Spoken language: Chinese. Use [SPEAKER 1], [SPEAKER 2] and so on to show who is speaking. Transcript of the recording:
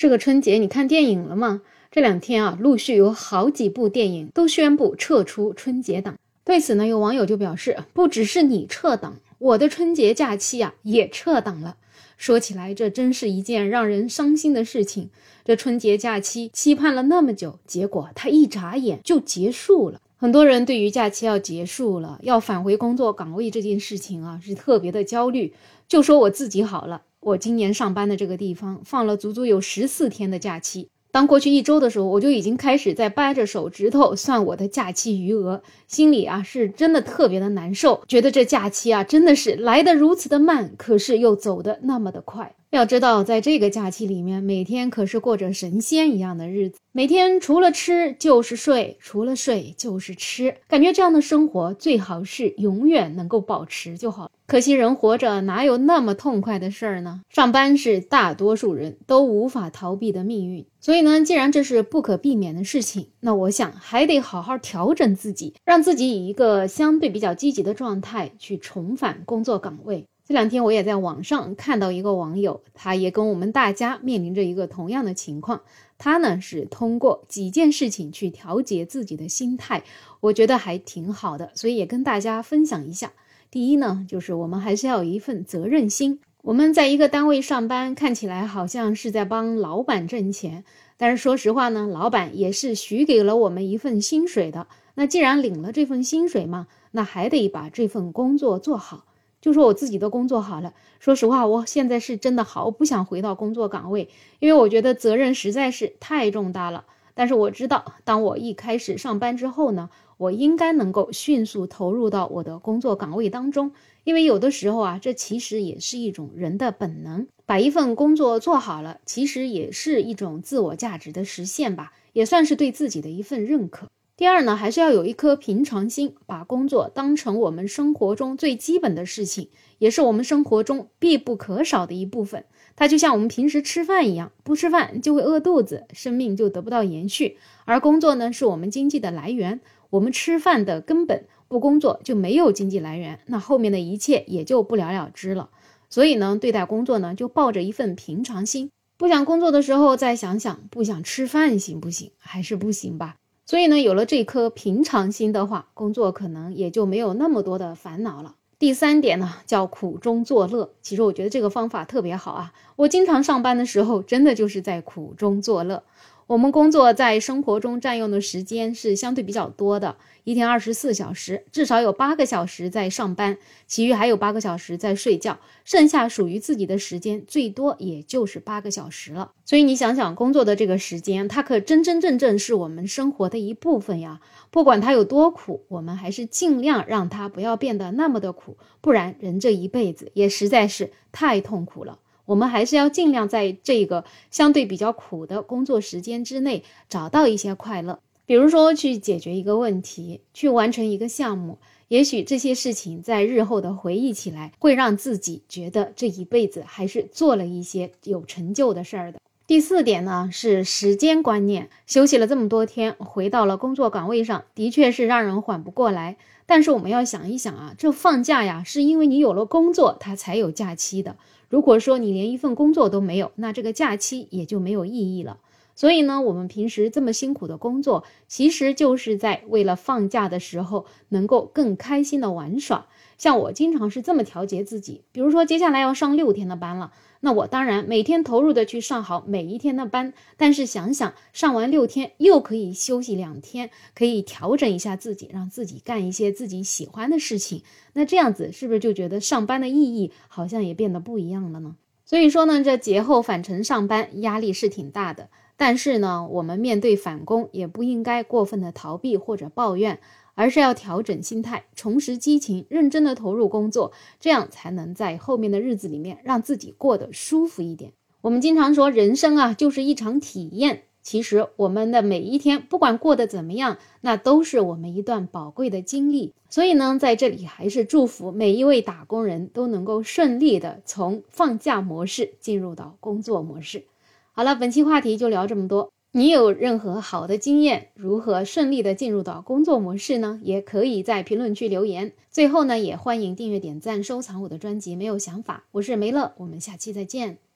[SPEAKER 1] 这个春节你看电影了吗？这两天啊，陆续有好几部电影都宣布撤出春节档。对此呢，有网友就表示，不只是你撤档，我的春节假期啊也撤档了。说起来，这真是一件让人伤心的事情。这春节假期期盼了那么久，结果它一眨眼就结束了。很多人对于假期要结束了，要返回工作岗位这件事情啊，是特别的焦虑。就说我自己好了。我今年上班的这个地方放了足足有十四天的假期。当过去一周的时候，我就已经开始在掰着手指头算我的假期余额，心里啊是真的特别的难受，觉得这假期啊真的是来得如此的慢，可是又走得那么的快。要知道，在这个假期里面，每天可是过着神仙一样的日子，每天除了吃就是睡，除了睡就是吃，感觉这样的生活最好是永远能够保持就好。可惜人活着哪有那么痛快的事儿呢？上班是大多数人都无法逃避的命运，所以呢，既然这是不可避免的事情，那我想还得好好调整自己，让自己以一个相对比较积极的状态去重返工作岗位。这两天我也在网上看到一个网友，他也跟我们大家面临着一个同样的情况。他呢是通过几件事情去调节自己的心态，我觉得还挺好的，所以也跟大家分享一下。第一呢，就是我们还是要有一份责任心。我们在一个单位上班，看起来好像是在帮老板挣钱，但是说实话呢，老板也是许给了我们一份薪水的。那既然领了这份薪水嘛，那还得把这份工作做好。就说我自己的工作好了，说实话，我现在是真的好不想回到工作岗位，因为我觉得责任实在是太重大了。但是我知道，当我一开始上班之后呢，我应该能够迅速投入到我的工作岗位当中，因为有的时候啊，这其实也是一种人的本能，把一份工作做好了，其实也是一种自我价值的实现吧，也算是对自己的一份认可。第二呢，还是要有一颗平常心，把工作当成我们生活中最基本的事情，也是我们生活中必不可少的一部分。它就像我们平时吃饭一样，不吃饭就会饿肚子，生命就得不到延续。而工作呢，是我们经济的来源，我们吃饭的根本，不工作就没有经济来源，那后面的一切也就不了了之了。所以呢，对待工作呢，就抱着一份平常心，不想工作的时候再想想，不想吃饭行不行？还是不行吧。所以呢，有了这颗平常心的话，工作可能也就没有那么多的烦恼了。第三点呢，叫苦中作乐。其实我觉得这个方法特别好啊。我经常上班的时候，真的就是在苦中作乐。我们工作在生活中占用的时间是相对比较多的，一天二十四小时，至少有八个小时在上班，其余还有八个小时在睡觉，剩下属于自己的时间最多也就是八个小时了。所以你想想，工作的这个时间，它可真真正正是我们生活的一部分呀。不管它有多苦，我们还是尽量让它不要变得那么的苦，不然人这一辈子也实在是太痛苦了。我们还是要尽量在这个相对比较苦的工作时间之内找到一些快乐，比如说去解决一个问题，去完成一个项目。也许这些事情在日后的回忆起来，会让自己觉得这一辈子还是做了一些有成就的事儿的。第四点呢是时间观念，休息了这么多天，回到了工作岗位上，的确是让人缓不过来。但是我们要想一想啊，这放假呀，是因为你有了工作，它才有假期的。如果说你连一份工作都没有，那这个假期也就没有意义了。所以呢，我们平时这么辛苦的工作，其实就是在为了放假的时候能够更开心的玩耍。像我经常是这么调节自己，比如说接下来要上六天的班了，那我当然每天投入的去上好每一天的班，但是想想上完六天又可以休息两天，可以调整一下自己，让自己干一些自己喜欢的事情，那这样子是不是就觉得上班的意义好像也变得不一样了呢？所以说呢，这节后返程上班压力是挺大的，但是呢，我们面对返工也不应该过分的逃避或者抱怨。而是要调整心态，重拾激情，认真的投入工作，这样才能在后面的日子里面让自己过得舒服一点。我们经常说，人生啊就是一场体验。其实我们的每一天，不管过得怎么样，那都是我们一段宝贵的经历。所以呢，在这里还是祝福每一位打工人都能够顺利的从放假模式进入到工作模式。好了，本期话题就聊这么多。你有任何好的经验，如何顺利的进入到工作模式呢？也可以在评论区留言。最后呢，也欢迎订阅、点赞、收藏我的专辑。没有想法，我是梅乐，我们下期再见。